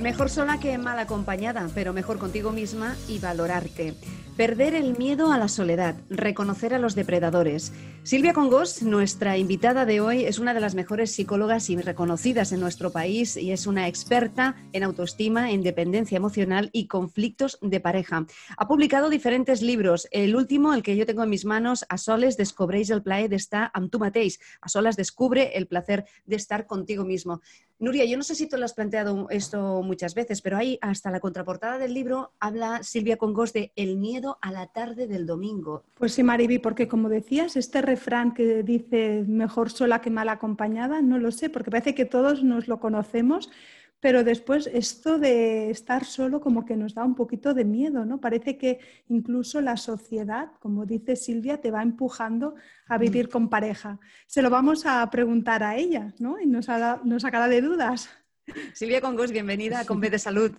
Mejor sola que mal acompañada, pero mejor contigo misma y valorarte. Perder el miedo a la soledad, reconocer a los depredadores. Silvia Congos, nuestra invitada de hoy, es una de las mejores psicólogas y reconocidas en nuestro país y es una experta en autoestima, en dependencia emocional y conflictos de pareja. Ha publicado diferentes libros. El último, el que yo tengo en mis manos, A soles descubréis el plaer de estar. A solas descubre el placer de estar contigo mismo. Nuria, yo no sé si tú lo has planteado esto muchas veces, pero ahí hasta la contraportada del libro habla Silvia Congos de el miedo a la tarde del domingo. Pues sí, Mariby, porque como decías, este refrán que dice mejor sola que mal acompañada, no lo sé, porque parece que todos nos lo conocemos, pero después esto de estar solo como que nos da un poquito de miedo, ¿no? Parece que incluso la sociedad, como dice Silvia, te va empujando a mm. vivir con pareja. Se lo vamos a preguntar a ella, ¿no? Y nos, nos sacará de dudas. Silvia Congos, bienvenida a Conve de Salud.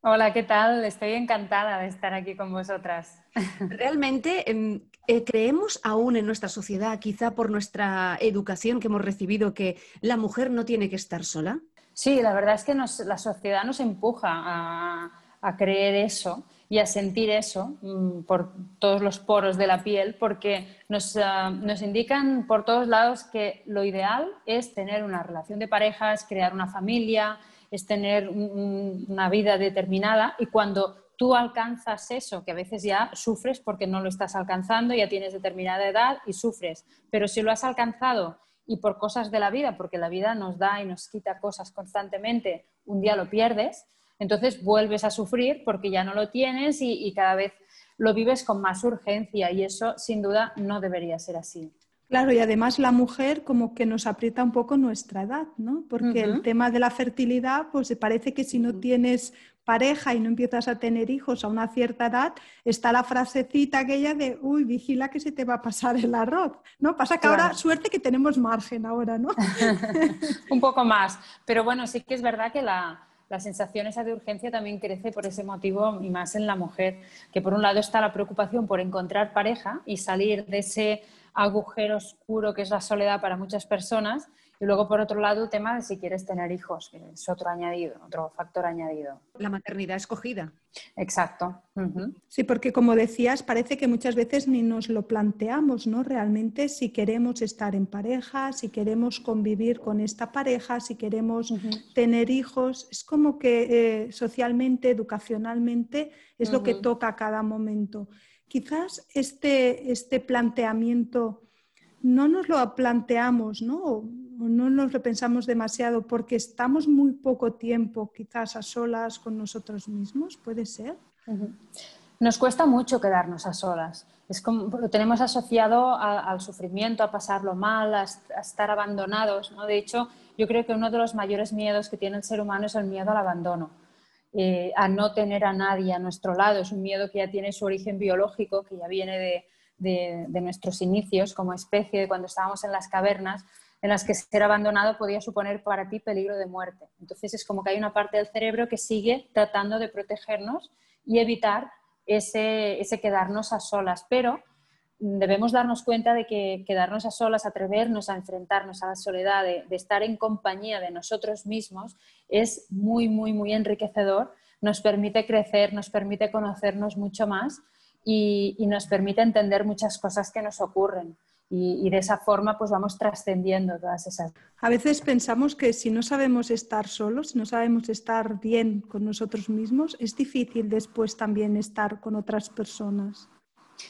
Hola, ¿qué tal? Estoy encantada de estar aquí con vosotras. Realmente em, eh, creemos aún en nuestra sociedad, quizá por nuestra educación que hemos recibido, que la mujer no tiene que estar sola. Sí, la verdad es que la sociedad nos empuja a, creer eso y a sentir eso mm, por todos los poros de la piel, porque ah, nos, indican por todos lados que lo ideal es tener una relación de parejas, crear una familia, es tener una vida determinada y cuando tú alcanzas eso, que a veces ya sufres porque no lo estás alcanzando, ya tienes determinada edad y sufres, pero si lo has alcanzado y por cosas de la vida, porque la vida nos da y nos quita cosas constantemente, un día lo pierdes, entonces vuelves a sufrir porque ya no lo tienes y, cada vez lo vives con más urgencia y eso sin duda no debería ser así. Claro, y además la mujer como que nos aprieta un poco nuestra edad, ¿no? Porque el tema de la fertilidad, pues parece que si no tienes pareja y no empiezas a tener hijos a una cierta edad, está la frasecita aquella de, uy, vigila que se te va a pasar el arroz, ¿no? Pasa que ahora, suerte que tenemos margen ahora, ¿no? Un poco más, pero bueno, sí que es verdad que la, la sensación esa de urgencia también crece por ese motivo y más en la mujer, que por un lado está la preocupación por encontrar pareja y salir de ese agujero oscuro que es la soledad para muchas personas y luego, por otro lado, el tema de si quieres tener hijos, que es otro añadido, otro factor añadido. La maternidad escogida. Exacto. Sí, porque como decías, parece que muchas veces ni nos lo planteamos, ¿no? Realmente si queremos estar en pareja, si queremos convivir con esta pareja, si queremos tener hijos, es como que eh, socialmente, educacionalmente, es lo que toca a cada momento. Quizás este, este planteamiento no nos lo planteamos, ¿no? No nos lo pensamos demasiado porque estamos muy poco tiempo quizás a solas con nosotros mismos, ¿puede ser? Nos cuesta mucho quedarnos a solas. Es como, lo tenemos asociado al sufrimiento, a pasarlo mal, a, estar abandonados. ¿no? De hecho, yo creo que uno de los mayores miedos que tiene el ser humano es el miedo al abandono, eh, a no tener a nadie a nuestro lado. Es un miedo que ya tiene su origen biológico, que ya viene de, de nuestros inicios como especie, de cuando estábamos en las cavernas en las que ser abandonado podía suponer para ti peligro de muerte. Entonces es como que hay una parte del cerebro que sigue tratando de protegernos y evitar ese, quedarnos a solas. Pero debemos darnos cuenta de que quedarnos a solas, atrevernos a enfrentarnos a la soledad, de, estar en compañía de nosotros mismos, es muy, muy, muy enriquecedor. Nos permite crecer, nos permite conocernos mucho más y nos permite entender muchas cosas que nos ocurren y, de esa forma pues vamos trascendiendo todas esas. A veces pensamos que si no sabemos estar solos, si no sabemos estar bien con nosotros mismos, es difícil después también estar con otras personas.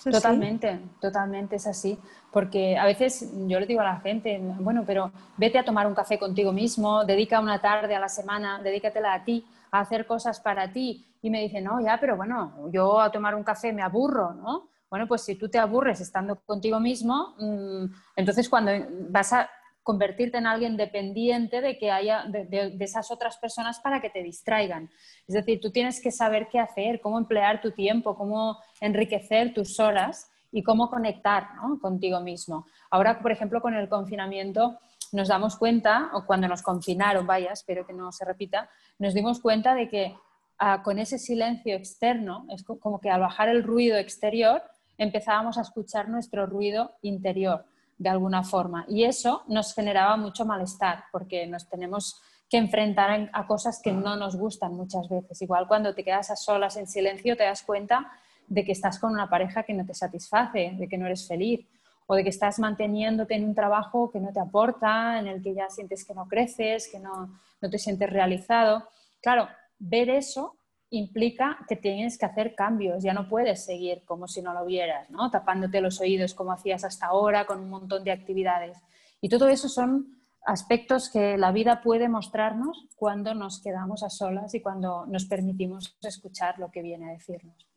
Totalmente, totalmente es así. Porque a veces yo le digo a la gente, bueno, pero vete a tomar un café contigo mismo, dedica una tarde a la semana, dedícatela a ti, a hacer cosas para ti. Y me dicen, no, ya, pero bueno, yo a tomar un café me aburro, ¿no? Bueno, pues si tú te aburres estando contigo mismo, mm, entonces cuando vas a convertirte en alguien dependiente de que haya de, esas otras personas para que te distraigan. Es decir, tú tienes que saber qué hacer, cómo emplear tu tiempo, cómo enriquecer tus horas y cómo conectar contigo mismo. Ahora, por ejemplo, con el confinamiento nos damos cuenta, o cuando nos confinaron, vaya, espero que no se repita, nos dimos cuenta de que ah, con ese silencio externo, es como que al bajar el ruido exterior, empezábamos a escuchar nuestro ruido interior de alguna forma. Y eso nos generaba mucho malestar porque nos tenemos que enfrentar a cosas que no nos gustan muchas veces. Igual cuando te quedas a solas en silencio te das cuenta de que estás con una pareja que no te satisface, de que no eres feliz o de que estás manteniéndote en un trabajo que no te aporta, en el que ya sientes que no creces, que no, no te sientes realizado. Claro, ver eso implica que tienes que hacer cambios, ya no puedes seguir como si no lo vieras, ¿no? tapándote los oídos como hacías hasta ahora con un montón de actividades. Y todo eso son aspectos que la vida puede mostrarnos cuando nos quedamos a solas y cuando nos permitimos escuchar lo que viene a decirnos.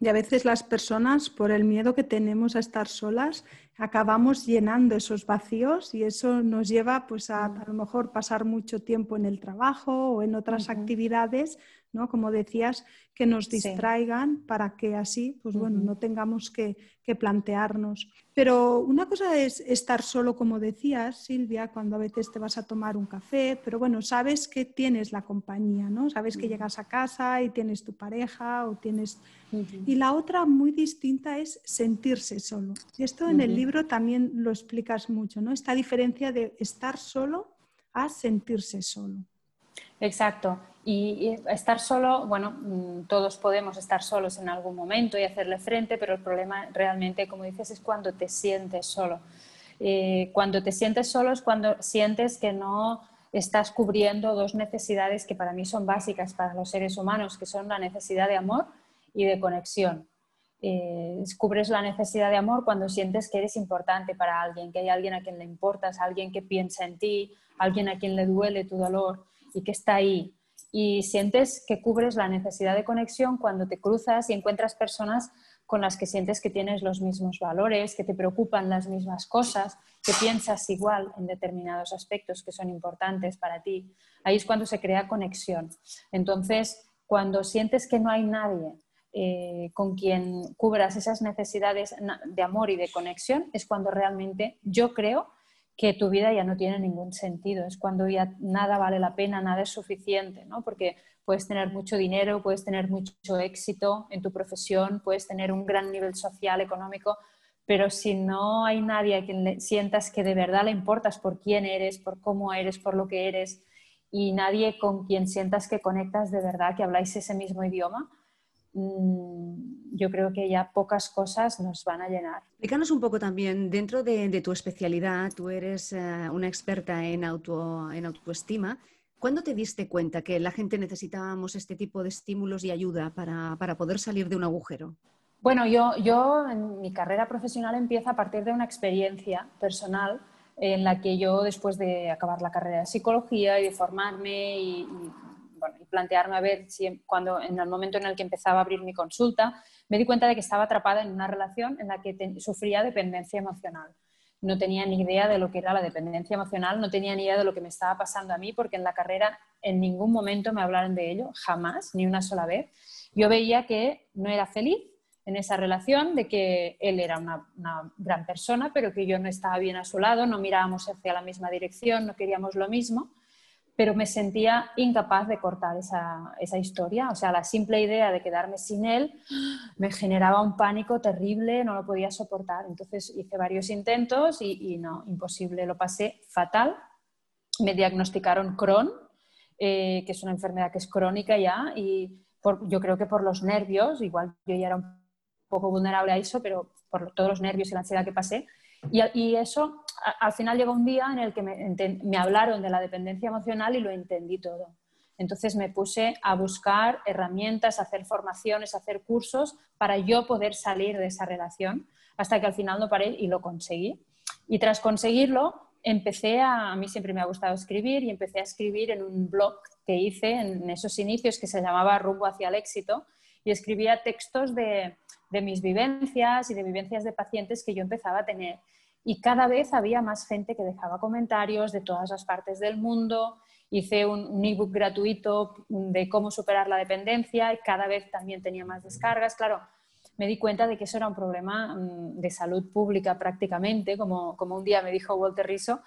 Y a veces las personas, por el miedo que tenemos a estar solas, acabamos llenando esos vacíos y eso nos lleva pues, a a lo mejor pasar mucho tiempo en el trabajo o en otras actividades ¿no? Como decías, que nos distraigan para que así, pues bueno, no tengamos que, plantearnos. Pero una cosa es estar solo, como decías, Silvia, cuando a veces te vas a tomar un café, pero bueno, sabes que tienes la compañía, ¿no? Sabes que llegas a casa y tienes tu pareja o tienes... Y la otra muy distinta es sentirse solo. Y esto en el libro también lo explicas mucho, ¿no? Esta diferencia de estar solo a sentirse solo. Exacto. Y, estar solo, bueno, mm, todos podemos estar solos en algún momento y hacerle frente, pero el problema realmente, como dices, es cuando te sientes solo. Eh, cuando te sientes solo es cuando sientes que no estás cubriendo dos necesidades que para mí son básicas para los seres humanos, que son la necesidad de amor y de conexión. Eh, la necesidad de amor cuando sientes que eres importante para alguien, que hay alguien a quien le importas, alguien que piensa en ti, alguien a quien le duele tu dolor y que está ahí y sientes que cubres la necesidad de conexión cuando te cruzas y encuentras personas con las que sientes que tienes los mismos valores, que te preocupan las mismas cosas, que piensas igual en determinados aspectos que son importantes para ti. Ahí es cuando se crea conexión. Entonces, cuando sientes que no hay nadie eh, con quien cubras esas necesidades de amor y de conexión, es cuando realmente yo creo que tu vida ya no tiene ningún sentido, es cuando ya nada vale la pena, nada es suficiente, ¿no? Porque puedes tener mucho dinero, puedes tener mucho éxito en tu profesión, puedes tener un gran nivel social, económico, pero si no hay nadie a quien sientas que de verdad le importas por quién eres, por cómo eres, por lo que eres, y nadie con quien sientas que conectas de verdad, que habláis ese mismo idioma, yo creo que ya pocas cosas nos van a llenar. Explícanos un poco también, dentro de, tu especialidad, tú eres eh, una experta en, auto, en autoestima. ¿Cuándo te diste cuenta que la gente necesitábamos este tipo de estímulos y ayuda para, para poder salir de un agujero? Bueno, yo, yo en mi carrera profesional empieza a partir de una experiencia personal en la que yo, después de acabar la carrera de psicología y de formarme y y plantearme a ver si cuando en el momento en el que empezaba a abrir mi consulta, me di cuenta de que estaba atrapada en una relación en la que sufría dependencia emocional. No tenía ni idea de lo que era la dependencia emocional, no tenía ni idea de lo que me estaba pasando a mí, porque en la carrera en ningún momento me hablaron de ello, jamás, ni una sola vez. Yo veía que no era feliz en esa relación, de que él era una, una, gran persona, pero que yo no estaba bien a su lado, no mirábamos hacia la misma dirección, no queríamos lo mismo pero me sentía incapaz de cortar esa, esa, historia. O sea, la simple idea de quedarme sin él me generaba un pánico terrible, no lo podía soportar. Entonces hice varios intentos y, no, imposible, lo pasé fatal. Me diagnosticaron Crohn, eh, que es una enfermedad que es crónica ya, y yo creo que por los nervios, igual yo ya era un poco vulnerable a eso, pero por todos los nervios y la ansiedad que pasé, y, eso, al final llegó un día en el que me, hablaron de la dependencia emocional y lo entendí todo. Entonces me puse a buscar herramientas, hacer formaciones, hacer cursos para yo poder salir de esa relación, hasta que al final no paré y lo conseguí. Y tras conseguirlo, empecé a, a mí siempre me ha gustado escribir y empecé a escribir en un blog que hice en esos inicios que se llamaba Rumbo hacia el éxito y escribía textos de, de mis vivencias y de vivencias de pacientes que yo empezaba a tener. y cada vez había más gente que dejaba comentarios de todas las partes del mundo. Hice un, un ebook gratuito de cómo superar la dependencia y cada vez también tenía más descargas. Claro, me di cuenta de que eso era un problema mm, de salud pública prácticamente, como, como un día me dijo Walter Riso,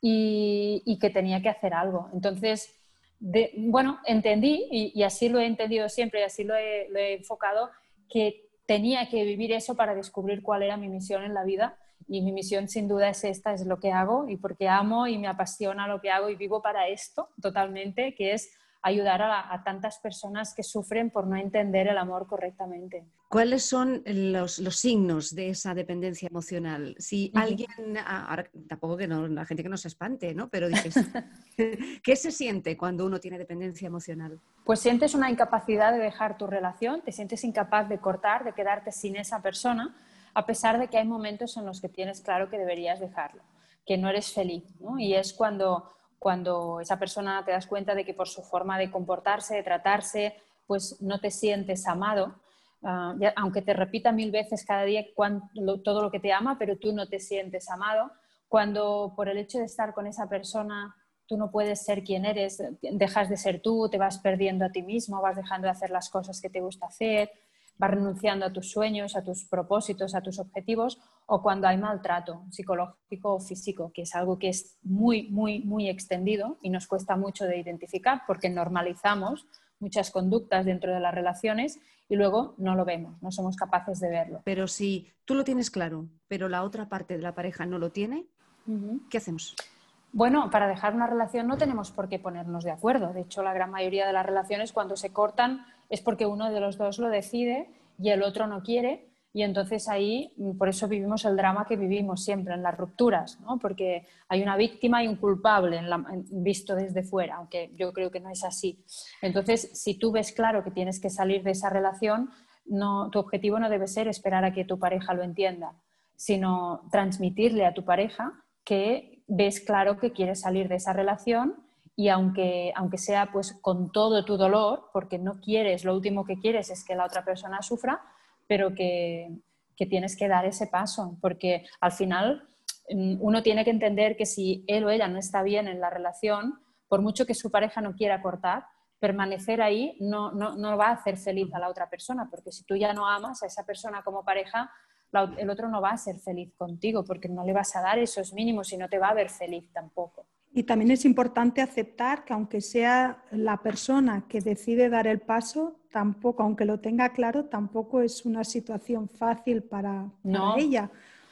y, y que tenía que hacer algo. Entonces, de, bueno, entendí, y, y, así lo he entendido siempre, y así lo he, lo he enfocado, que tenía que vivir eso para descubrir cuál era mi misión en la vida. Y mi misión sin duda es esta, es lo que hago y porque amo y me apasiona lo que hago y vivo para esto totalmente, que es ayudar a, tantas personas que sufren por no entender el amor correctamente. ¿Cuáles son los, signos de esa dependencia emocional? Si alguien, ah, ahora tampoco que no, la gente que no se espante, ¿no? Pero dices, ¿qué se siente cuando uno tiene dependencia emocional? Pues sientes una incapacidad de dejar tu relación, te sientes incapaz de cortar, de quedarte sin esa persona, a pesar de que hay momentos en los que tienes claro que deberías dejarlo, que no eres feliz, ¿no? Y es cuando cuando esa persona te das cuenta de que por su forma de comportarse, de tratarse, pues no te sientes amado, ah, aunque te repita mil veces cada día todo lo que te ama, pero tú no te sientes amado, cuando por el hecho de estar con esa persona tú no puedes ser quien eres, dejas de ser tú, te vas perdiendo a ti mismo, vas dejando de hacer las cosas que te gusta hacer, vas renunciando a tus sueños, a tus propósitos, a tus objetivos, o cuando hay maltrato psicológico o físico, que es algo que es muy, muy, muy extendido y nos cuesta mucho de identificar porque normalizamos muchas conductas dentro de las relaciones y luego no lo vemos, no somos capaces de verlo. Pero si tú lo tienes claro, pero la otra parte de la pareja no lo tiene, ¿qué hacemos? Bueno, para dejar una relación no tenemos por qué ponernos de acuerdo. De hecho, la gran mayoría de las relaciones cuando se cortan es porque uno de los dos lo decide y el otro no quiere. Y entonces ahí, por eso vivimos el drama que vivimos siempre en las rupturas, ¿no? porque hay una víctima y un culpable visto desde fuera, aunque yo creo que no es así. Entonces, si tú ves claro que tienes que salir de esa relación, no, tu objetivo no debe ser esperar a que tu pareja lo entienda, sino transmitirle a tu pareja que ves claro que quieres salir de esa relación y aunque, aunque sea pues con todo tu dolor, porque no quieres, lo último que quieres es que la otra persona sufra, pero que, que tienes que dar ese paso, porque al final mm, uno tiene que entender que si él o ella no está bien en la relación, por mucho que su pareja no quiera cortar, permanecer ahí no, no, no, va a hacer feliz a la otra persona, porque si tú ya no amas a esa persona como pareja, el otro no va a ser feliz contigo, porque no le vas a dar esos mínimos y no te va a ver feliz tampoco. Y también es importante aceptar que aunque sea la persona que decide dar el paso, tampoco, aunque lo tenga claro, tampoco es una situación fácil para, ella.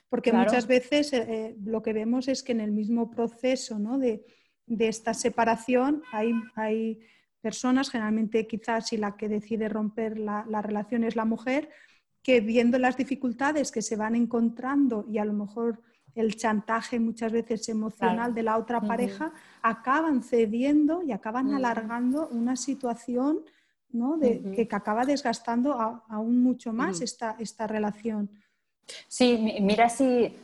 Porque muchas veces eh, eh, lo que vemos es que en el mismo proceso ¿no? de, de, esta separación hay, hay, personas, generalmente quizás si la que decide romper la, la relación es la mujer, que viendo las dificultades que se van encontrando y a lo mejor el chantaje muchas veces emocional de la otra pareja, acaban cediendo y acaban alargando una situación ¿no? de, que, acaba desgastando aún mucho más esta, esta relación. Sí, mira si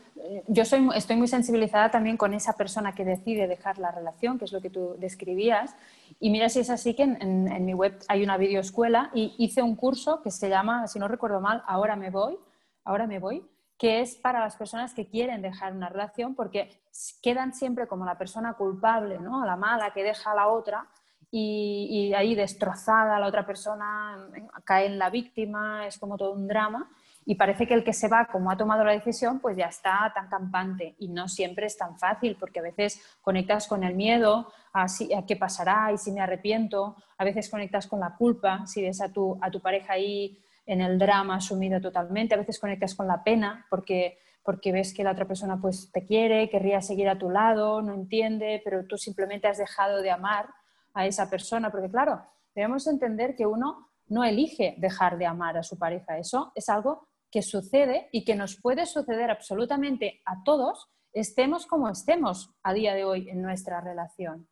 yo soy, estoy muy sensibilizada también con esa persona que decide dejar la relación, que es lo que tú describías. Y mira si es así que en, en mi web hay una videoescuela y hice un curso que se llama, si no recuerdo mal, Ahora me voy, ahora me voy, que es para las personas que quieren dejar una relación porque quedan siempre como la persona culpable, ¿no? la mala que deja a la otra y, ahí destrozada la otra persona, cae en la víctima, es como todo un drama y parece que el que se va, como ha tomado la decisión, pues ya está tan campante y no siempre es tan fácil porque a veces conectas con el miedo a, a qué pasará y si me arrepiento, a veces conectas con la culpa, si ves a tu, a tu pareja ahí en el drama asumido totalmente, a veces conectas con la pena porque, porque ves que la otra persona pues te quiere, querría seguir a tu lado, no entiende, pero tú simplemente has dejado de amar a esa persona, porque claro, debemos entender que uno no elige dejar de amar a su pareja, eso es algo que sucede y que nos puede suceder absolutamente a todos, estemos como estemos a día de hoy en nuestra relación.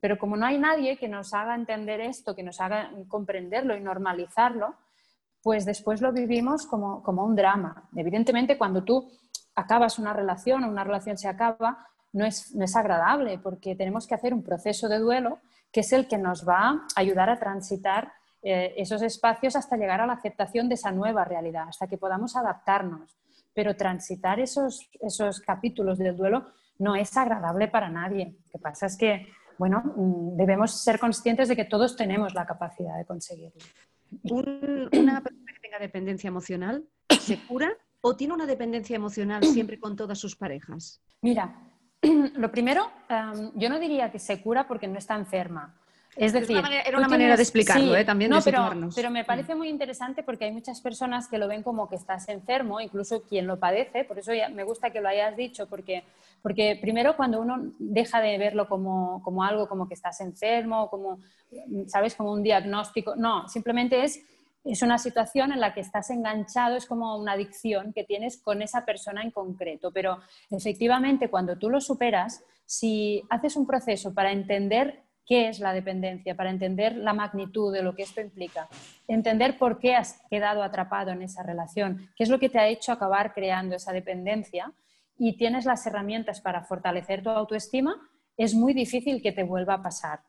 Pero como no hay nadie que nos haga entender esto, que nos haga comprenderlo y normalizarlo, pues después lo vivimos como, un drama. Evidentemente, cuando tú acabas una relación o una relación se acaba, no es, no es agradable porque tenemos que hacer un proceso de duelo que es el que nos va a ayudar a transitar eh, esos espacios hasta llegar a la aceptación de esa nueva realidad, hasta que podamos adaptarnos. pero transitar esos, esos capítulos del duelo no es agradable para nadie. Lo que pasa es que, bueno, mm, debemos ser conscientes de que todos tenemos la capacidad de conseguirlo. Una persona que tenga dependencia emocional se cura o tiene una dependencia emocional siempre con todas sus parejas? Mira, lo primero, em, yo no diría que se cura porque no está enferma. Es decir, era una manera, de explicarlo, ¿eh? también de pero, pero, me parece muy interesante porque hay muchas personas que lo ven como que estás enfermo, incluso quien lo padece, por eso me gusta que lo hayas dicho, porque, porque primero cuando uno deja de verlo como, como algo, como que estás enfermo, como, ¿sabes? Como un diagnóstico, no, simplemente es es una situación en la que estás enganchado, es como una adicción que tienes con esa persona en concreto. Pero efectivamente, cuando tú lo superas, si haces un proceso para entender qué es la dependencia, para entender la magnitud de lo que esto implica, entender por qué has quedado atrapado en esa relación, qué es lo que te ha hecho acabar creando esa dependencia y tienes las herramientas para fortalecer tu autoestima, es muy difícil que te vuelva a pasar.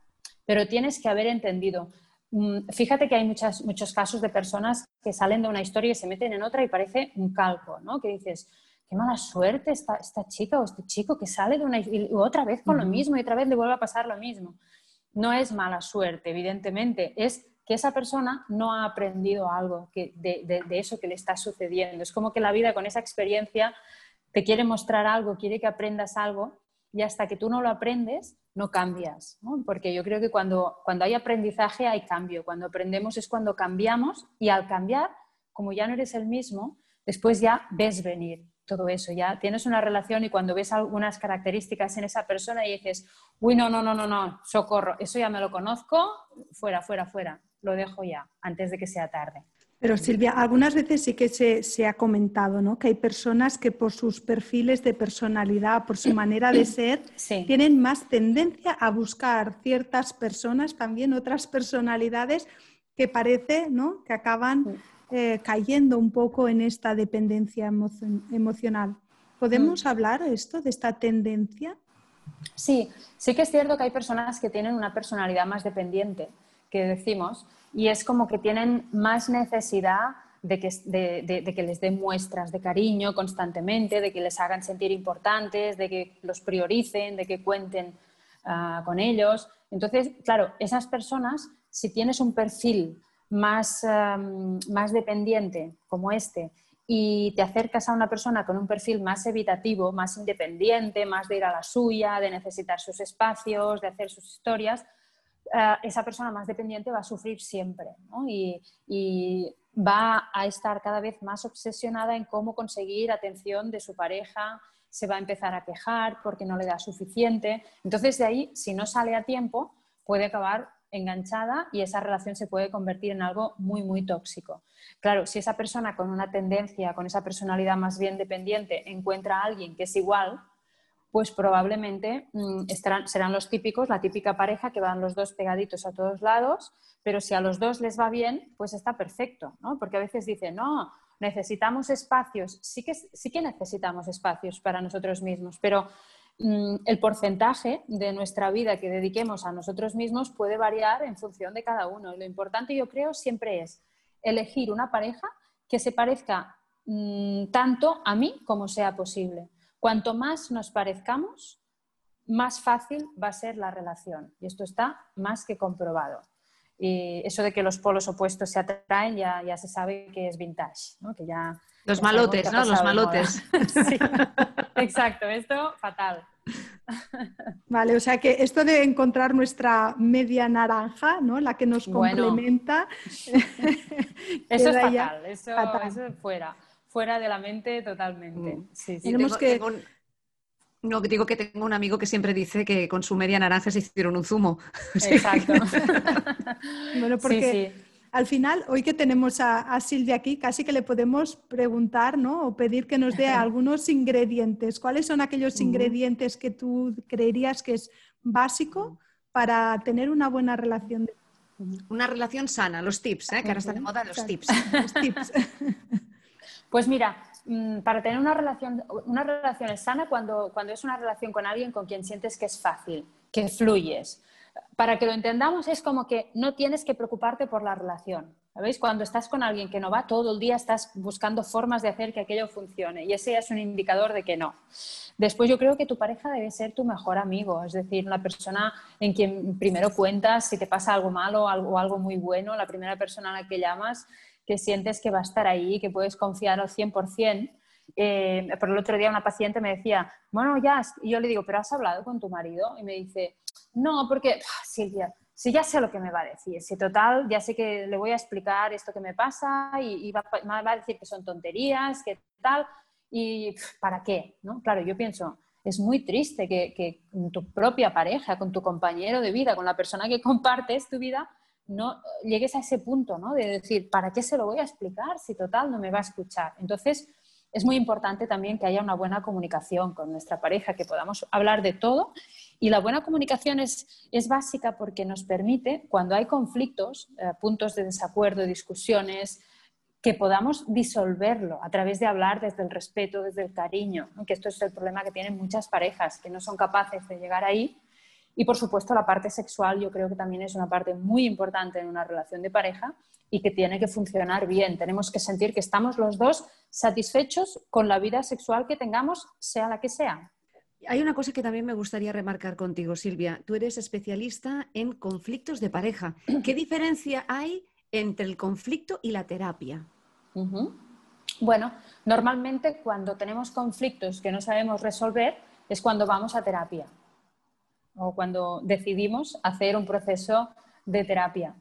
Pero tienes que haber entendido Mm, fíjate que hay muchos casos de personas que salen de una historia y se meten en otra y parece un calco, ¿no? Que dices, qué mala suerte esta, esta chica o este chico que sale de una y otra vez con lo mismo y otra vez le vuelve a pasar lo mismo. No es mala suerte, evidentemente, es que esa persona no ha aprendido algo de, eso que le está sucediendo. Es como que la vida con esa experiencia te quiere mostrar algo, quiere que aprendas algo y hasta que tú no lo aprendes, no cambias, porque yo creo que cuando, cuando hay aprendizaje hay cambio, cuando aprendemos es cuando cambiamos y al cambiar, como ya no eres el mismo, después ya ves venir todo eso, ya tienes una relación y cuando ves algunas características en esa persona y dices, uy, no, no, no, no, no, socorro, eso ya me lo conozco, fuera, fuera, fuera, lo dejo ya, antes de que sea tarde. Pero Silvia, algunas veces sí que se, ha comentado ¿no? que hay personas que por sus perfiles de personalidad, por su manera de ser, tienen más tendencia a buscar ciertas personas, también otras personalidades que parece ¿no? que acaban eh, cayendo un poco en esta dependencia emocional. ¿Podemos mm. hablar esto de esta tendencia? Sí, sí que es cierto que hay personas que tienen una personalidad más dependiente, que decimos, y es como que tienen más necesidad de que, de, que, les den muestras de cariño constantemente, de que les hagan sentir importantes, de que los prioricen, de que cuenten ah, con ellos. Entonces, claro, esas personas, si tienes un perfil más, más dependiente como este y te acercas a una persona con un perfil más evitativo, más independiente, más de ir a la suya, de necesitar sus espacios, de hacer sus historias, eh, esa persona más dependiente va a sufrir siempre y, va a estar cada vez más obsesionada en cómo conseguir atención de su pareja, se va a empezar a quejar porque no le da suficiente. Entonces, de ahí, si no sale a tiempo, puede acabar enganchada y esa relación se puede convertir en algo muy, muy tóxico. Claro, si esa persona con una tendencia, con esa personalidad más bien dependiente, encuentra a alguien que es igual, pues probablemente mm, serán los típicos, la típica pareja que van los dos pegaditos a todos lados, pero si a los dos les va bien, pues está perfecto, ¿no? Porque a veces dicen, no, necesitamos espacios, sí que, sí que necesitamos espacios para nosotros mismos, pero el porcentaje de nuestra vida que dediquemos a nosotros mismos puede variar en función de cada uno. Lo importante, yo creo, siempre es elegir una pareja que se parezca mm, tanto a mí como sea posible Cuanto más nos parezcamos, más fácil va a ser la relación. Y esto está más que comprobado. Y eso de que los polos opuestos se atraen ya, ya se sabe que es vintage, ¿no? que ya, los malotes, ¿no? Los malotes. sí, exacto, esto fatal. Vale, o sea que esto de encontrar nuestra media naranja, ¿no? La que nos complementa. eso es fatal, eso, eso fuera fuera de la mente totalmente. Mm. Sí, Tenemos que... No, digo que tengo un amigo que siempre dice que con su media naranja se hicieron un zumo. Exacto. bueno, porque al final, hoy que tenemos a, Silvia aquí, casi que le podemos preguntar, ¿no? O pedir que nos dé algunos ingredientes. ¿Cuáles son aquellos ingredientes que tú creerías que es básico para tener una buena relación? Una relación sana, los tips, ¿eh? que ahora están de moda los tips. Los tips. Pues mira, mm, para tener una relación, una relación es sana cuando, cuando es una relación con alguien con quien sientes que es fácil, que fluyes. Para que lo entendamos es como que no tienes que preocuparte por la relación. ¿Sabéis? Cuando estás con alguien que no va todo el día, estás buscando formas de hacer que aquello funcione y ese es un indicador de que no. Después yo creo que tu pareja debe ser tu mejor amigo, es decir, la persona en quien primero cuentas si te pasa algo malo o algo, algo muy bueno, la primera persona a la que llamas, que sientes que va a estar ahí, que puedes confiar al 100%. Eh, por el otro día una paciente me decía, bueno, ya, y yo le digo, pero has hablado con tu marido? Y me dice, no, porque, Silvia, si ya sé lo que me va a decir, si total, ya sé que le voy a explicar esto que me pasa y, va, a decir que son tonterías, que tal, y ¿para qué? ¿no? Claro, yo pienso, es muy triste que, que tu propia pareja, con tu compañero de vida, con la persona que compartes tu vida, no llegues a ese punto, ¿no? De decir, ¿para qué se lo voy a explicar si total no me va a escuchar? Entonces, es muy importante también que haya una buena comunicación con nuestra pareja, que podamos hablar de todo y la buena comunicación es, básica porque nos permite, cuando hay conflictos, eh, puntos de desacuerdo, discusiones, que podamos disolverlo a través de hablar desde el respeto, desde el cariño, que esto es el problema que tienen muchas parejas, que no son capaces de llegar ahí. Y por supuesto la parte sexual yo creo que también es una parte muy importante en una relación de pareja y que tiene que funcionar bien. Tenemos que sentir que estamos los dos satisfechos con la vida sexual que tengamos, sea la que sea. Hay una cosa que también me gustaría remarcar contigo, Silvia. Tú eres especialista en conflictos de pareja. ¿Qué diferencia hay entre el conflicto y la terapia? Bueno, normalmente cuando tenemos conflictos que no sabemos resolver es cuando vamos a terapia o cuando decidimos hacer un proceso de terapia.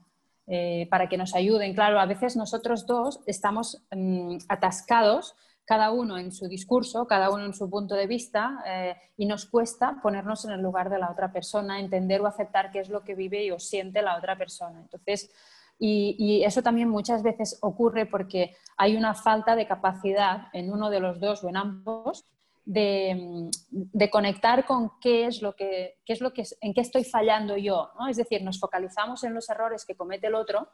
Eh, para que nos ayuden. Claro, a veces nosotros dos estamos mm, atascados cada uno en su discurso, cada uno en su punto de vista, eh, y nos cuesta ponernos en el lugar de la otra persona, entender o aceptar qué es lo que vive y o siente la otra persona. Entonces, y, eso también muchas veces ocurre porque hay una falta de capacidad en uno de los dos o en ambos de, conectar con qué es lo que, qué es lo que en qué estoy fallando yo. ¿no? Es decir, nos focalizamos en los errores que comete el otro,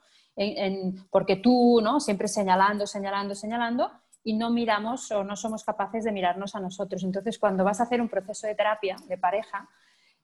porque tú, ¿no? siempre señalando, señalando, señalando, y no miramos o no somos capaces de mirarnos a nosotros. Entonces, cuando vas a hacer un proceso de terapia de pareja,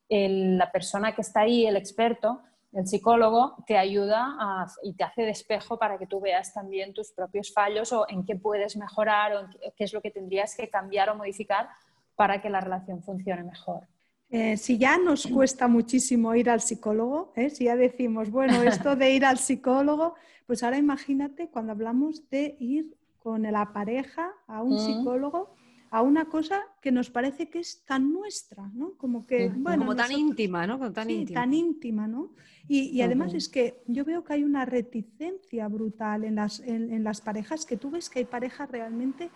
la persona que está ahí, el experto, el psicólogo, te ayuda y te hace despejo para que tú veas también tus propios fallos o en qué puedes mejorar o qué, es lo que tendrías que cambiar o modificar para que la relación funcione mejor. Eh, si ya nos cuesta muchísimo ir al psicólogo, ¿eh? si ya decimos, bueno, esto de ir al psicólogo, pues ahora imagínate cuando hablamos de ir con la pareja, a un mm. psicólogo, a una cosa que nos parece que es tan nuestra, ¿no? Como que, bueno, como tan íntima, ¿no? tan, sí, íntima. tan íntima, ¿no? Y, además es que yo veo que hay una reticencia brutal en las, en, las parejas, que tú ves que hay parejas realmente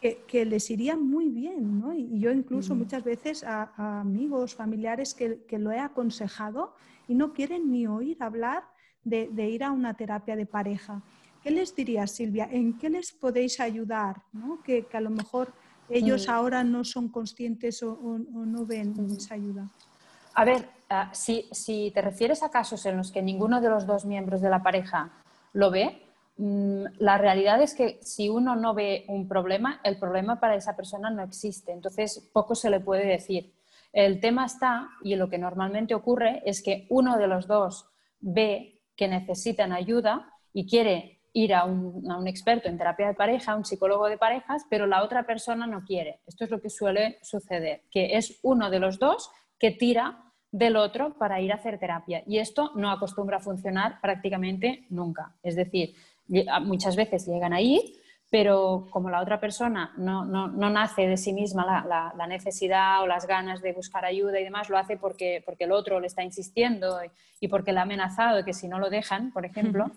que, les iría muy bien, ¿no? Y, yo incluso muchas veces a, amigos, familiares que, que, lo he aconsejado y no quieren ni oír hablar de, de ir a una terapia de pareja. ¿Qué les dirías, Silvia? ¿En qué les podéis ayudar? Que, a lo mejor ellos mm. ahora no son conscientes o, no ven esa ayuda. A ver, ah, si, te refieres a casos en los que ninguno de los dos miembros de la pareja lo ve, mm, la realidad es que si uno no ve un problema, el problema para esa persona no existe. Entonces, poco se le puede decir. El tema está, y lo que normalmente ocurre, es que uno de los dos ve que necesitan ayuda y quiere ir a un, experto en terapia de pareja, un psicólogo de parejas, pero la otra persona no quiere. Esto es lo que suele suceder, que es uno de los dos que tira del otro para ir a hacer terapia. Y esto no acostumbra a funcionar prácticamente nunca. Es decir, muchas veces llegan ahí, pero como la otra persona no, nace de sí misma la, necesidad o las ganas de buscar ayuda y demás, lo hace porque, porque el otro le está insistiendo y, y porque le ha amenazado de que si no lo dejan, por ejemplo,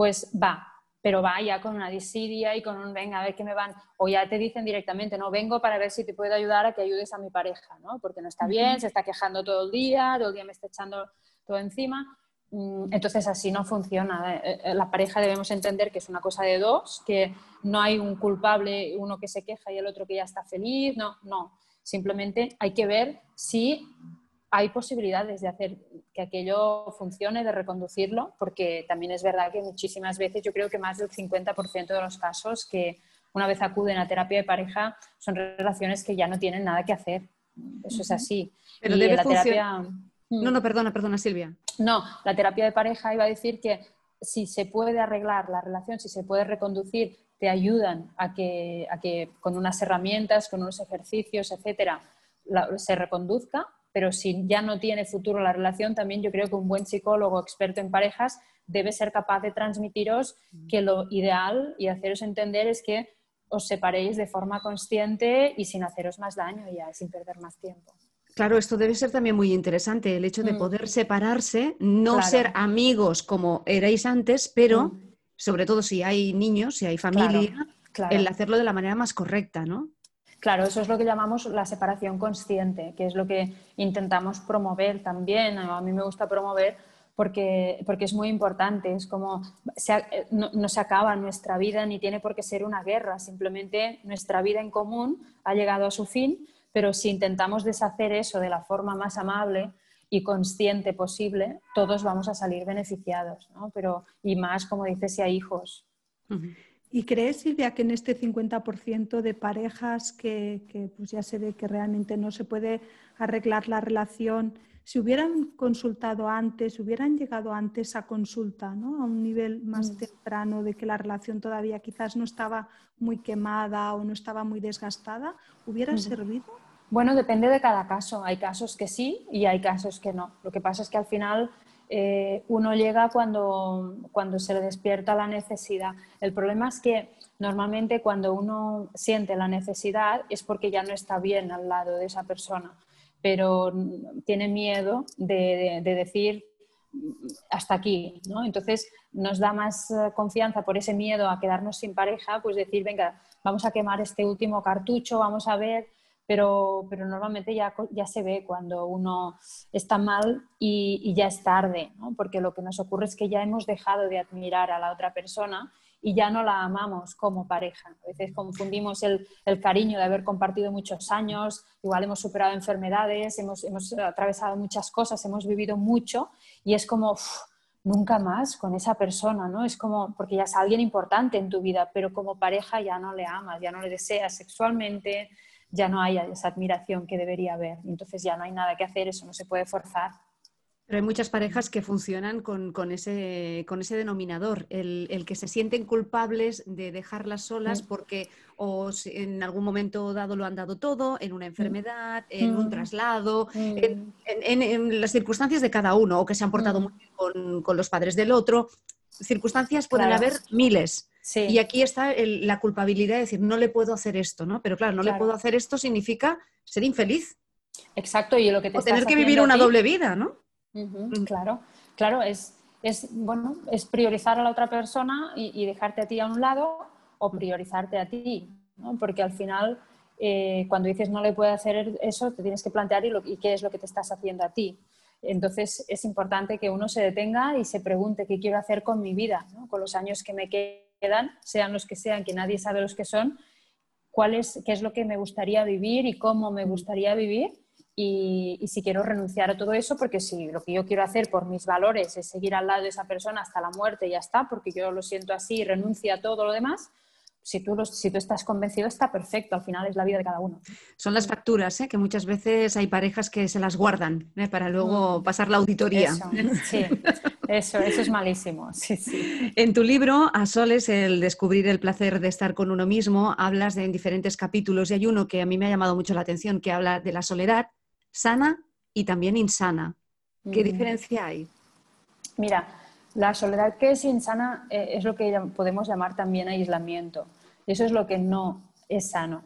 pues va, pero va ya con una disidia y con un venga a ver qué me van, o ya te dicen directamente, no, vengo para ver si te puedo ayudar a que ayudes a mi pareja, ¿no? Porque no está bien, se está quejando todo el día, todo el día me está echando todo encima. Mm, entonces así no funciona. Eh, eh, la pareja debemos entender que es una cosa de dos, que no hay un culpable, uno que se queja y el otro que ya está feliz, no, no. Simplemente hay que ver si hay posibilidades de hacer que aquello funcione, de reconducirlo, porque también es verdad que muchísimas veces, yo creo que más del 50% de los casos que una vez acuden a terapia de pareja son relaciones que ya no tienen nada que hacer. Eso es así. Pero debe la terapia... No, no, perdona, perdona, Silvia. No, la terapia de pareja iba a decir que si se puede arreglar la relación, si se puede reconducir, te ayudan a que, a que con unas herramientas, con unos ejercicios, etcétera, se reconduzca, pero si ya no tiene futuro la relación, también yo creo que un buen psicólogo experto en parejas debe ser capaz de transmitiros que lo ideal y haceros entender es que os separéis de forma consciente y sin haceros más daño ya, sin perder más tiempo. Claro, esto debe ser también muy interesante, el hecho de mm. poder separarse, no ser amigos como erais antes, pero mm. sobre todo si hay niños, si hay familia, el hacerlo de la manera más correcta, ¿no? Claro, eso es lo que llamamos la separación consciente, que es lo que intentamos promover también. A mí me gusta promover porque, porque es muy importante. Es como no, se acaba nuestra vida ni tiene por qué ser una guerra, simplemente nuestra vida en común ha llegado a su fin, pero si intentamos deshacer eso de la forma más amable y consciente posible, todos vamos a salir beneficiados, ¿no? Pero, y más, como dices, si hay hijos. ¿Y crees, Silvia, que en este 50% de parejas que, pues ya se ve que realmente no se puede arreglar la relación, si hubieran consultado antes, hubieran llegado antes a consulta, ¿no? a un nivel más mm. temprano de que la relación todavía quizás no estaba muy quemada o no estaba muy desgastada, ¿hubiera servido? Bueno, depende de cada caso. Hay casos que sí y hay casos que no. Lo que pasa es que al final eh, uno llega cuando, cuando se le despierta la necesidad. El problema es que normalmente cuando uno siente la necesidad es porque ya no está bien al lado de esa persona, pero tiene miedo de, decir hasta aquí, ¿no? Entonces nos da más eh, confianza por ese miedo a quedarnos sin pareja, pues decir, venga, vamos a quemar este último cartucho, vamos a ver pero, pero normalmente ya, ya se ve cuando uno está mal y, ya es tarde, ¿no? porque lo que nos ocurre es que ya hemos dejado de admirar a la otra persona y ya no la amamos como pareja. A veces confundimos el, el cariño de haber compartido muchos años, igual hemos superado enfermedades, hemos, hemos atravesado muchas cosas, hemos vivido mucho y es como... nunca más con esa persona, ¿no? Es como, porque ya es alguien importante en tu vida, pero como pareja ya no le amas, ya no le deseas sexualmente, ya no hay esa admiración que debería haber. Entonces ya no hay nada que hacer, eso no se puede forzar. Pero hay muchas parejas que funcionan con, ese, con ese, denominador, el, que se sienten culpables de dejarlas solas mm. porque o en algún momento dado lo han dado todo, en una enfermedad, en un mm. traslado, mm. en, las circunstancias de cada uno, o que se han portado muy bien con, los padres del otro. Circunstancias pueden haber miles. Y aquí está la culpabilidad de decir, no le puedo hacer esto, ¿no? Pero claro, no le puedo hacer esto significa ser infeliz. Exacto, y lo que te O tener que vivir una doble vida, ¿no? Mm. Claro, claro, es, es, bueno, es priorizar a la otra persona y, dejarte a ti a un lado o priorizarte a ti, ¿no? Porque al final, eh, cuando dices no le puedo hacer eso, te tienes que plantear y, y qué es lo que te estás haciendo a ti. Entonces es importante que uno se detenga y se pregunte qué quiero hacer con mi vida, ¿no? con los años que me quedan quedan, sean los que sean, que nadie sabe los que son, cuál es, qué es lo que me gustaría vivir y cómo me gustaría vivir y, si quiero renunciar a todo eso, porque si lo que yo quiero hacer por mis valores es seguir al lado de esa persona hasta la muerte y ya está, porque yo lo siento así y renuncio a todo lo demás, si tú, si tú estás convencido está perfecto, al final es la vida de cada uno. Son las facturas, ¿eh? que muchas veces hay parejas que se las guardan ¿eh? para luego mm. pasar la auditoría. Eso, sí, eso, eso es malísimo. Sí, sí. En tu libro, A Soles, el descubrir el placer de estar con uno mismo, hablas de en diferentes capítulos y hay uno que a mí me ha llamado mucho la atención, que habla de la soledad sana y también insana. ¿Qué mm. diferencia hay? Mira, la soledad que es insana eh, es lo que podemos llamar también aislamiento. Y eso es lo que no es sano.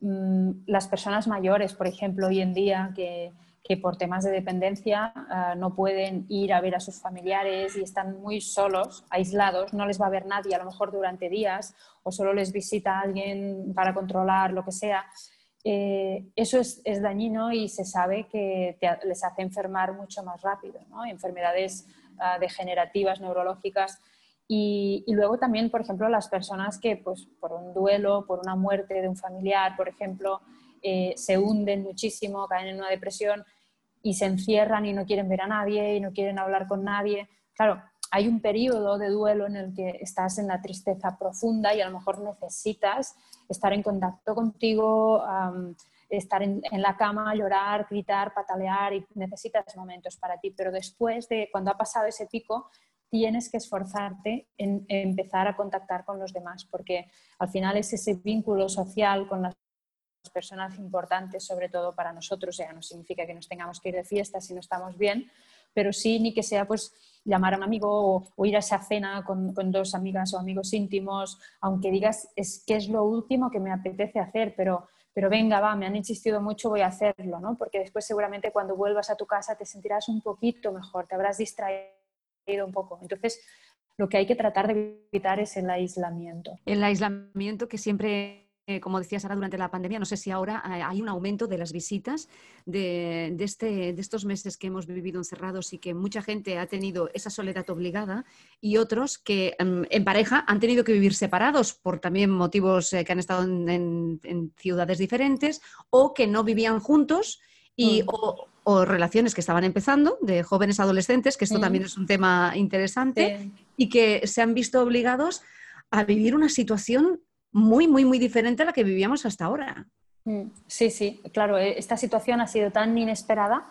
Mm, las personas mayores, por ejemplo, hoy en día que, por temas de dependencia ah, no pueden ir a ver a sus familiares y están muy solos, aislados, no les va a ver nadie a lo mejor durante días o solo les visita alguien para controlar lo que sea. Eh, eso es, dañino y se sabe que les hace enfermar mucho más rápido, ¿no? enfermedades ah, degenerativas, neurológicas. Y, luego también, por ejemplo, las personas que pues, por un duelo, por una muerte de un familiar, por ejemplo, eh, se hunden muchísimo, caen en una depresión y se encierran y no quieren ver a nadie y no quieren hablar con nadie. Claro, hay un periodo de duelo en el que estás en la tristeza profunda y a lo mejor necesitas estar en contacto contigo, estar en, la cama, llorar, gritar, patalear y necesitas momentos para ti. Pero después de cuando ha pasado ese pico, tienes que esforzarte en, empezar a contactar con los demás, porque al final es ese vínculo social con las personas importantes, sobre todo para nosotros, ya no significa que nos tengamos que ir de fiesta si no estamos bien, pero sí ni que sea pues llamar a un amigo o, ir a esa cena con, con, dos amigas o amigos íntimos, aunque digas es que es lo último que me apetece hacer, pero, pero venga, va, me han insistido mucho, voy a hacerlo, ¿no? Porque después seguramente cuando vuelvas a tu casa te sentirás un poquito mejor, te habrás distraído un poco. Entonces, lo que hay que tratar de evitar es el aislamiento. El aislamiento que siempre eh, como decías ahora durante la pandemia, no sé si ahora eh, hay un aumento de las visitas de, este, de, estos meses que hemos vivido encerrados y que mucha gente ha tenido esa soledad obligada y otros que em, en pareja han tenido que vivir separados por también motivos eh, que han estado en, ciudades diferentes o que no vivían juntos y, mm. o, relaciones que estaban empezando de jóvenes adolescentes, que esto mm. también es un tema interesante, y que se han visto obligados a vivir una situación muy, muy, muy diferente a la que vivíamos hasta ahora. Mm, sí, sí, claro, eh, esta situación ha sido tan inesperada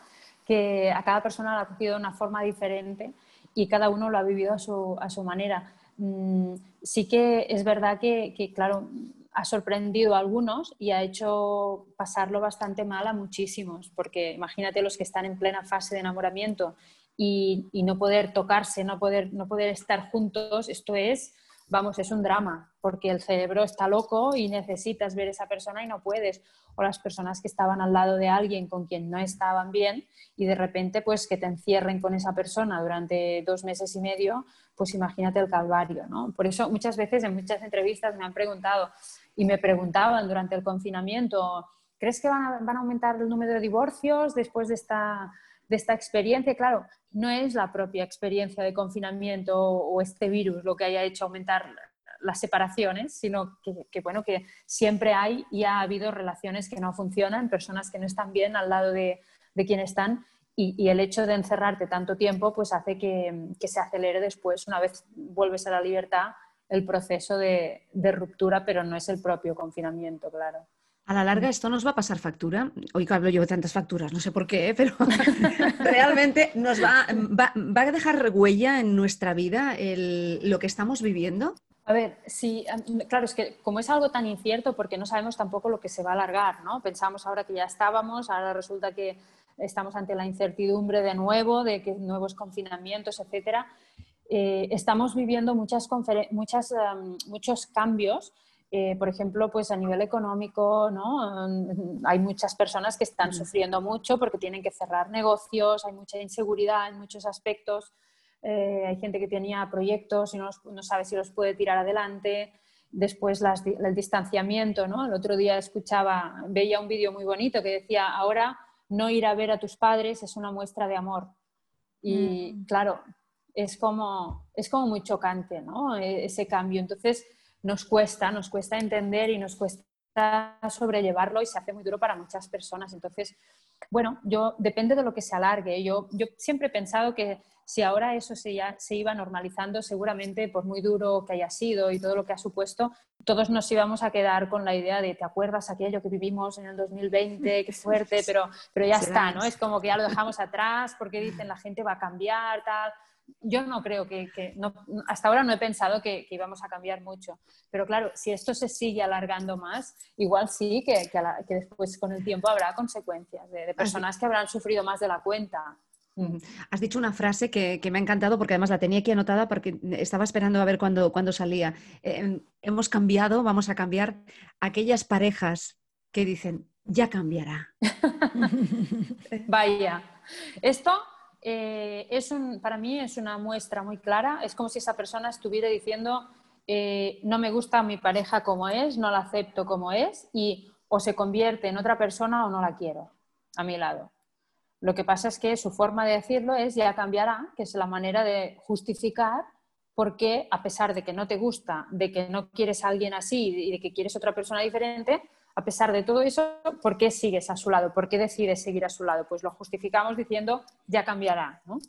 que a cada persona la ha cogido de una forma diferente y cada uno lo ha vivido a su, a su manera. Mm, sí que es verdad que, que, claro, ha sorprendido a algunos y ha hecho pasarlo bastante mal a muchísimos, porque imagínate los que están en plena fase de enamoramiento y, y no poder tocarse, no poder, no poder estar juntos, esto es vamos, es un drama, porque el cerebro está loco y necesitas ver esa persona y no puedes. O las personas que estaban al lado de alguien con quien no estaban bien y de repente pues que te encierren con esa persona durante dos meses y medio, pues imagínate el calvario, ¿no? Por eso muchas veces en muchas entrevistas me han preguntado y me preguntaban durante el confinamiento, ¿crees que van a aumentar el número de divorcios después de esta de esta experiencia, claro, no es la propia experiencia de confinamiento o este virus lo que haya hecho aumentar las separaciones, sino que, bueno, que siempre hay y ha habido relaciones que no funcionan, personas que no están bien al lado de, de quien están y, el hecho de encerrarte tanto tiempo pues hace que, se acelere después, una vez vuelves a la libertad, el proceso de ruptura, pero no es el propio confinamiento, claro. A la larga esto nos va a pasar factura. Hoy que hablo yo de tantas facturas, no sé por qué, pero realmente nos va, va, a dejar huella en nuestra vida lo que estamos viviendo. A ver, sí, claro, es que como es algo tan incierto, porque no sabemos tampoco lo que se va a alargar, ¿no? Pensamos ahora que ya estábamos, ahora resulta que estamos ante la incertidumbre de nuevo, de que nuevos confinamientos, etcétera. Eh, estamos viviendo muchas, muchas muchos cambios eh, por ejemplo, pues a nivel económico, ¿no? Mm, hay muchas personas que están sufriendo mucho porque tienen que cerrar negocios, hay mucha inseguridad en muchos aspectos, eh, hay gente que tenía proyectos y no, no, sabe si los puede tirar adelante. Después el distanciamiento, ¿no? El otro día escuchaba, veía un vídeo muy bonito que decía, ahora no ir a ver a tus padres es una muestra de amor. Y mm. claro, es como, es como muy chocante, ¿no? E, ese cambio. Entonces, nos cuesta, nos cuesta entender y nos cuesta sobrellevarlo y se hace muy duro para muchas personas. Entonces, bueno, yo depende de lo que se alargue. Yo, yo siempre he pensado que si ahora eso se, ya, se iba normalizando, seguramente por muy duro que haya sido y todo lo que ha supuesto, todos nos íbamos a quedar con la idea de, ¿te acuerdas aquello que vivimos en el 2020? Qué fuerte, pero, pero ya está, ¿no? Es como que ya lo dejamos atrás porque dicen la gente va a cambiar, tal yo no creo que, hasta ahora no he pensado que, íbamos a cambiar mucho, pero claro, si esto se sigue alargando más, igual sí que, después con el tiempo habrá consecuencias de, personas que habrán sufrido más de la cuenta. Has dicho una frase que, me ha encantado porque además la tenía aquí anotada porque estaba esperando a ver cuándo, salía. Eh, hemos cambiado, vamos a cambiar aquellas parejas que dicen, ya cambiará. Vaya, esto eh, es para mí es una muestra muy clara. Es como si esa persona estuviera diciendo, eh, no me gusta mi pareja como es, no la acepto como es y o se convierte en otra persona o no la quiero a mi lado. Lo que pasa es que su forma de decirlo es ya cambiará, que es la manera de justificar por qué, a pesar de que no te gusta, de que no quieres a alguien así y de que quieres otra persona diferente, a pesar de todo eso, ¿por qué sigues a su lado? ¿Por qué decides seguir a su lado? Pues lo justificamos diciendo, ya cambiará, ¿no?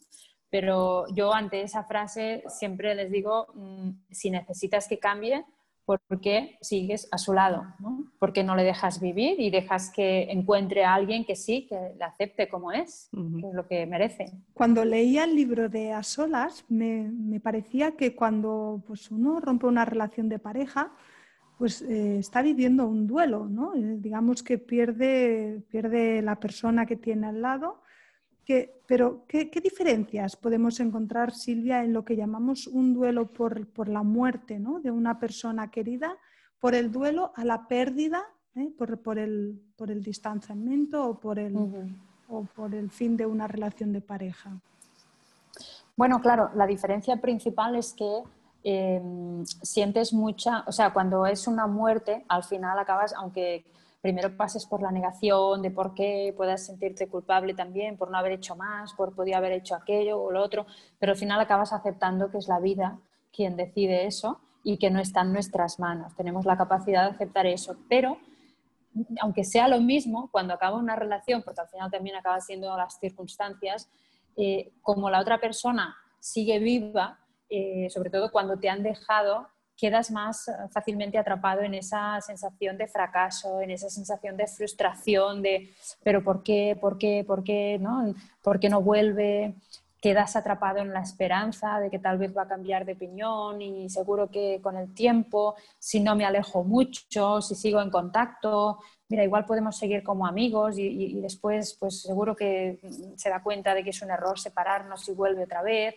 Pero yo ante esa frase siempre les digo, mm, si necesitas que cambie, por qué sigues a su lado, ¿no? ¿Por qué no le dejas vivir y dejas que encuentre a alguien que sí, que le acepte como es, que es lo que merece? Cuando leía el libro de A Solas, me, me parecía que cuando pues, uno rompe una relación de pareja, pues eh, está viviendo un duelo, ¿no? Eh, digamos que pierde, pierde la persona que tiene al lado pero, ¿qué, diferencias podemos encontrar, Silvia, en lo que llamamos un duelo por, la muerte de una persona querida, por el duelo a la pérdida, ¿eh? por, el, distanciamiento o por el, o por el fin de una relación de pareja? Bueno, claro, la diferencia principal es que em, sientes mucha, o sea, cuando es una muerte, al final acabas, aunque primero pases por la negación de por qué puedas sentirte culpable también por no haber hecho más, por podía haber hecho aquello o lo otro, pero al final acabas aceptando que es la vida quien decide eso y que no está en nuestras manos. Tenemos la capacidad de aceptar eso, pero aunque sea lo mismo, cuando acaba una relación, porque al final también acaba siendo las circunstancias, eh, como la otra persona sigue viva, eh, sobre todo cuando te han dejado, quedas más eh, fácilmente atrapado en esa sensación de fracaso, en esa sensación de frustración, de pero ¿por qué? ¿Por qué? ¿Por qué? ¿No? ¿Por qué no vuelve? Quedas atrapado en la esperanza de que tal vez va a cambiar de opinión y seguro que con el tiempo, si no me alejo mucho, si sigo en contacto, mira, igual podemos seguir como amigos y, y después pues seguro que se da cuenta de que es un error separarnos y vuelve otra vez.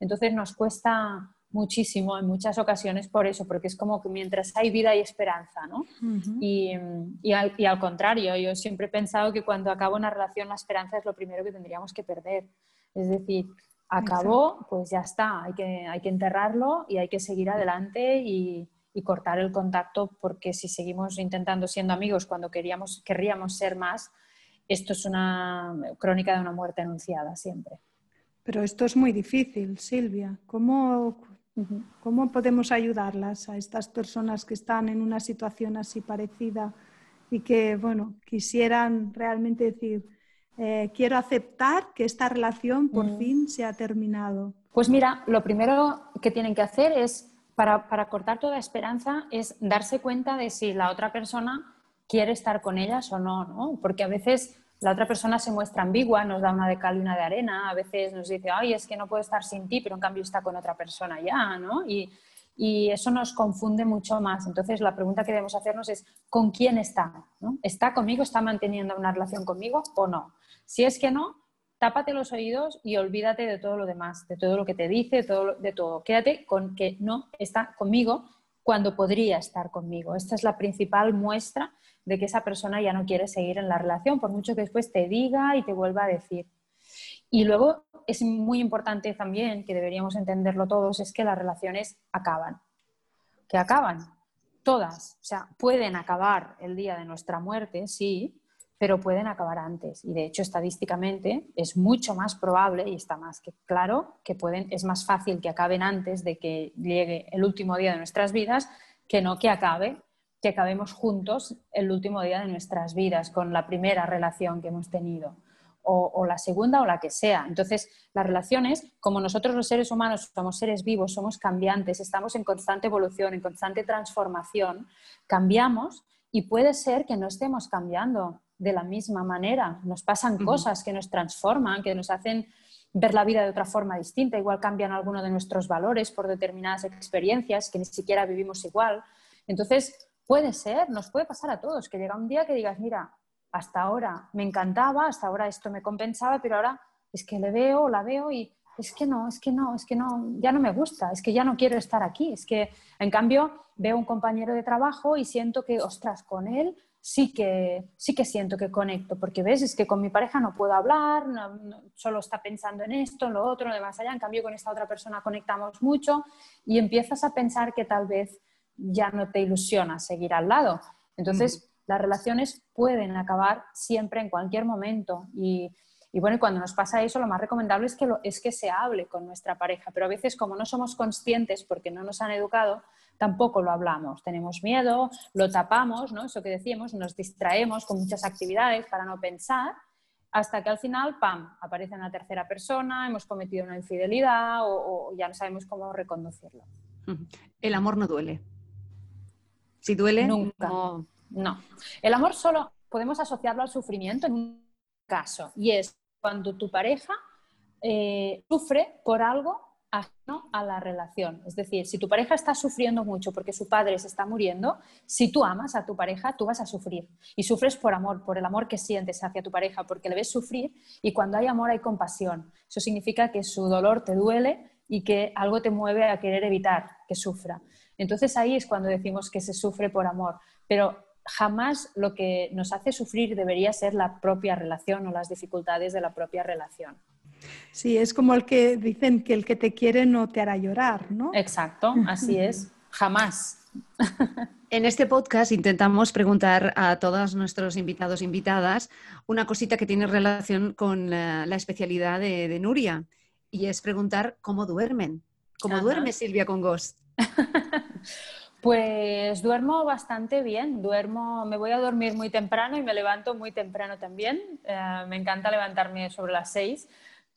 Entonces nos cuesta muchísimo en muchas ocasiones por eso, porque es como que mientras hay vida hay esperanza, ¿no? y, y, al, contrario, yo siempre he pensado que cuando acaba una relación la esperanza es lo primero que tendríamos que perder. Es decir, acabó, pues ya está, hay que, hay que enterrarlo y hay que seguir adelante y, y, cortar el contacto porque si seguimos intentando siendo amigos cuando queríamos, querríamos ser más, esto es una crónica de una muerte anunciada siempre. Pero esto es muy difícil, Silvia. ¿Cómo, ¿Cómo podemos ayudarlas a estas personas que están en una situación así parecida y que, bueno, quisieran realmente decir, eh, quiero aceptar que esta relación por mm. fin se ha terminado? Pues mira, lo primero que tienen que hacer es, para, para cortar toda esperanza, es darse cuenta de si la otra persona quiere estar con ellas o no, ¿no? Porque a veces la otra persona se muestra ambigua, nos da una de cal y una de arena, a veces nos dice, ay, es que no puedo estar sin ti, pero en cambio está con otra persona ya, ¿no? Y, eso nos confunde mucho más. Entonces, la pregunta que debemos hacernos es, ¿con quién está? ¿Está conmigo? ¿Está manteniendo una relación conmigo o no? Si es que no, tápate los oídos y olvídate de todo lo demás, de todo lo que te dice, de todo. Quédate con que no está conmigo cuando podría estar conmigo. Esta es la principal muestra de que esa persona ya no quiere seguir en la relación, por mucho que después te diga y te vuelva a decir. Y luego es muy importante también, que deberíamos entenderlo todos, es que las relaciones acaban. Que acaban. Todas. O sea, pueden acabar el día de nuestra muerte, sí, pero pueden acabar antes. Y de hecho, estadísticamente es mucho más probable, y está más que claro, que pueden, es más fácil que acaben antes de que llegue el último día de nuestras vidas que no que acabe que acabemos juntos el último día de nuestras vidas, con la primera relación que hemos tenido, o, la segunda o la que sea. Entonces, las relaciones, como nosotros los seres humanos somos seres vivos, somos cambiantes, estamos en constante evolución, en constante transformación, cambiamos y puede ser que no estemos cambiando de la misma manera. Nos pasan cosas que nos transforman, que nos hacen ver la vida de otra forma distinta. Igual cambian algunos de nuestros valores por determinadas experiencias que ni siquiera vivimos igual. Entonces, Puede ser, nos puede pasar a todos, que llega un día que digas, mira, hasta ahora me encantaba, hasta ahora esto me compensaba, pero ahora es que le veo, la veo y es que no, es que no, es que no, ya no me gusta, es que ya no quiero estar aquí. Es que, en cambio, veo un compañero de trabajo y siento que, ostras, con él sí que, sí que siento que conecto, porque ves, es que con mi pareja no puedo hablar, solo está pensando en esto, en lo otro, en lo demás allá, en cambio con esta otra persona conectamos mucho y empiezas a pensar que tal vez ya no te ilusiona seguir al lado. Entonces, las relaciones pueden acabar siempre en cualquier momento y, bueno, cuando nos pasa eso, lo más recomendable es que, es que se hable con nuestra pareja, pero a veces como no somos conscientes porque no nos han educado, tampoco lo hablamos. Tenemos miedo, lo tapamos, ¿no? Eso que decíamos, nos distraemos con muchas actividades para no pensar, hasta que al final, ¡pam!, aparece una tercera persona, hemos cometido una infidelidad o ya no sabemos cómo reconducirlo. El amor no duele. Si duele, nunca. No. El amor solo podemos asociarlo al sufrimiento en un caso, y es cuando tu pareja eh, sufre por algo ajeno a la relación. Es decir, si tu pareja está sufriendo mucho porque su padre se está muriendo, si tú amas a tu pareja, tú vas a sufrir. Y sufres por amor, por el amor que sientes hacia tu pareja, porque le ves sufrir y cuando hay amor hay compasión. Eso significa que su dolor te duele y que algo te mueve a querer evitar que sufra. Entonces ahí es cuando decimos que se sufre por amor. Pero jamás lo que nos hace sufrir debería ser la propia relación o las dificultades de la propia relación. Sí, es como el que dicen que el que te quiere no te hará llorar, ¿no? Exacto, así es, jamás. En este podcast intentamos preguntar a todos nuestros invitados e invitadas una cosita que tiene relación con la, especialidad de, Nuria y es preguntar cómo duermen. ¿Cómo duerme Silvia con Ghost? Pues duermo bastante bien, duermo, me voy a dormir muy temprano y me levanto muy temprano también. Eh, me encanta levantarme sobre las seis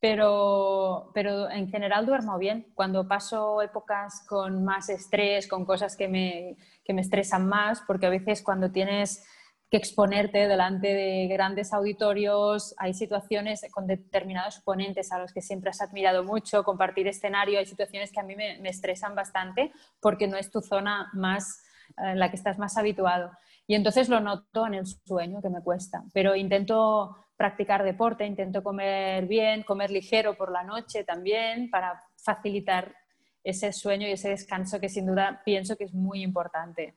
pero, pero en general duermo bien. Cuando paso épocas con más estrés, con cosas que me, que me estresan más, porque a veces cuando tienes que exponerte delante de grandes auditorios, hay situaciones con determinados ponentes a los que siempre has admirado mucho, compartir escenario, hay situaciones que a mí me, me estresan bastante porque no es tu zona más en eh, la que estás más habituado. Y entonces lo noto en el sueño, que me cuesta, pero intento practicar deporte, intento comer bien, comer ligero por la noche también para facilitar ese sueño y ese descanso que sin duda pienso que es muy importante.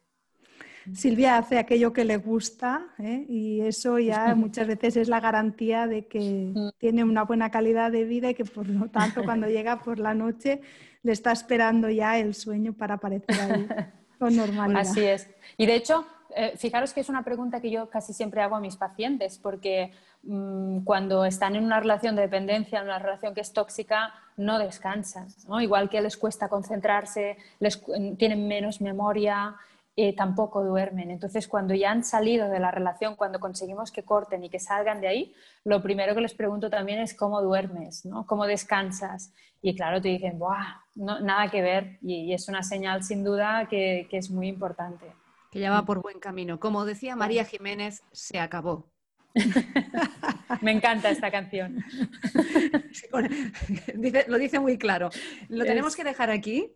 Silvia hace aquello que le gusta ¿eh? y eso ya muchas veces es la garantía de que tiene una buena calidad de vida y que por lo tanto cuando llega por la noche le está esperando ya el sueño para aparecer ahí con normalidad. Así es. Y de hecho, eh, fijaros que es una pregunta que yo casi siempre hago a mis pacientes, porque mm, cuando están en una relación de dependencia, en una relación que es tóxica, no descansan. Igual que les cuesta concentrarse, les, tienen menos memoria, eh, tampoco duermen. Entonces, cuando ya han salido de la relación, cuando conseguimos que corten y que salgan de ahí, lo primero que les pregunto también es cómo duermes, ¿no? cómo descansas. Y claro, te dicen, Buah, nada que ver. Y, es una señal sin duda que es muy importante que ya va por buen camino. Como decía María Jiménez, se acabó. Me encanta esta canción. lo dice muy claro. Lo tenemos que dejar aquí.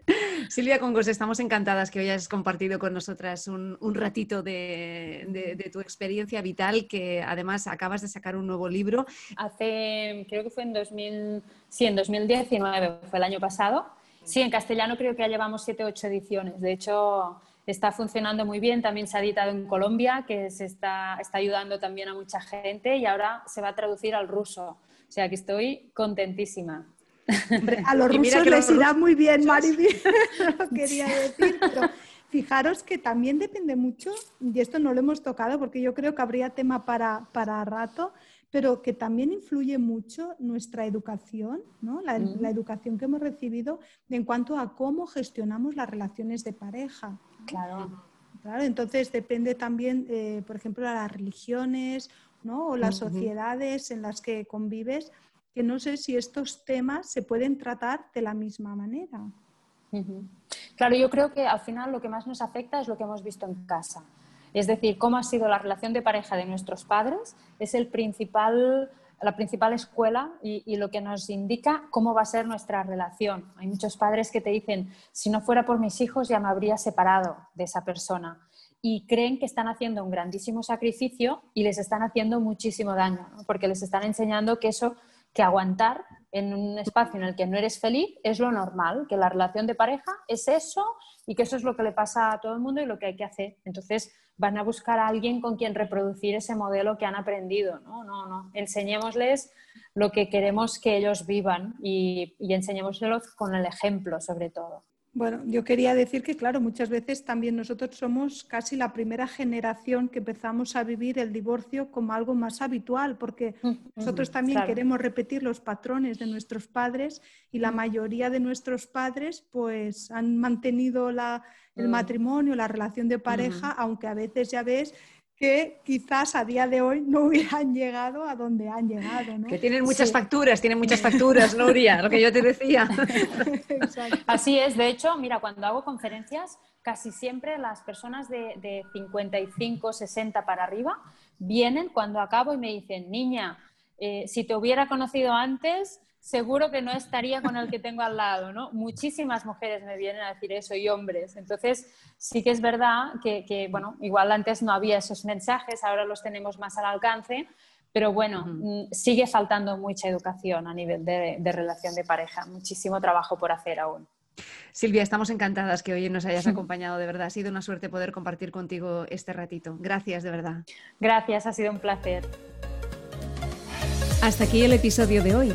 Silvia Congos, estamos encantadas que hoy hayas compartido con nosotras un, ratito de, tu experiencia vital, que además acabas de sacar un nuevo libro. Hace, creo que fue en, 2000, sí, en 2019, fue el año pasado. Sí, en castellano creo que ya llevamos siete o ocho ediciones. De hecho, está funcionando muy bien, también se ha editado en Colombia, que se está, está ayudando también a mucha gente y ahora se va a traducir al ruso. O sea que estoy contentísima. a los rusos les irá muy bien, Mariby, lo quería decir, pero fijaros que también depende mucho, y esto no lo hemos tocado porque yo creo que habría tema para, para rato, pero que también influye mucho nuestra educación, ¿no? la, la, educación que hemos recibido en cuanto a cómo gestionamos las relaciones de pareja. Claro. Claro, entonces depende también, eh, por ejemplo, de las religiones ¿no? o las sociedades en las que convives, que no sé si estos temas se pueden tratar de la misma manera. Claro, yo creo que al final lo que más nos afecta es lo que hemos visto en casa. Es decir, cómo ha sido la relación de pareja de nuestros padres es el principal la principal escuela y, lo que nos indica cómo va a ser nuestra relación. Hay muchos padres que te dicen, si no fuera por mis hijos ya me habría separado de esa persona. Y creen que están haciendo un grandísimo sacrificio y les están haciendo muchísimo daño, porque les están enseñando que eso, que aguantar en un espacio en el que no eres feliz es lo normal, que la relación de pareja es eso y que eso es lo que le pasa a todo el mundo y lo que hay que hacer. Entonces, van a buscar a alguien con quien reproducir ese modelo que han aprendido. No, no, no. Enseñémosles lo que queremos que ellos vivan y, y con el ejemplo, sobre todo. Bueno, yo quería decir que, claro, muchas veces también nosotros somos casi la primera generación que empezamos a vivir el divorcio como algo más habitual, porque mm, nosotros mm, también queremos repetir los patrones de nuestros padres y la mm. mayoría de nuestros padres pues han mantenido la, el matrimonio, la relación de pareja, aunque a veces ya ves que quizás a día de hoy no hubieran llegado a donde han llegado. ¿no? Que tienen muchas facturas, tienen muchas facturas, Nuria, lo que yo te decía. Así es, de hecho, mira, cuando hago conferencias, casi siempre las personas de, de 55, 60 para arriba vienen cuando acabo y me dicen, niña, eh, si te hubiera conocido antes, seguro que no estaría con el que tengo al lado, ¿no? Muchísimas mujeres me vienen a decir eso y hombres. Entonces, sí que es verdad que, bueno, igual antes no había esos mensajes, ahora los tenemos más al alcance, pero bueno, mm, sigue faltando mucha educación a nivel de, de relación de pareja, muchísimo trabajo por hacer aún. Silvia, estamos encantadas que hoy nos hayas acompañado, de verdad. Ha sido una suerte poder compartir contigo este ratito. Gracias, de verdad. Gracias, ha sido un placer. Hasta aquí el episodio de hoy.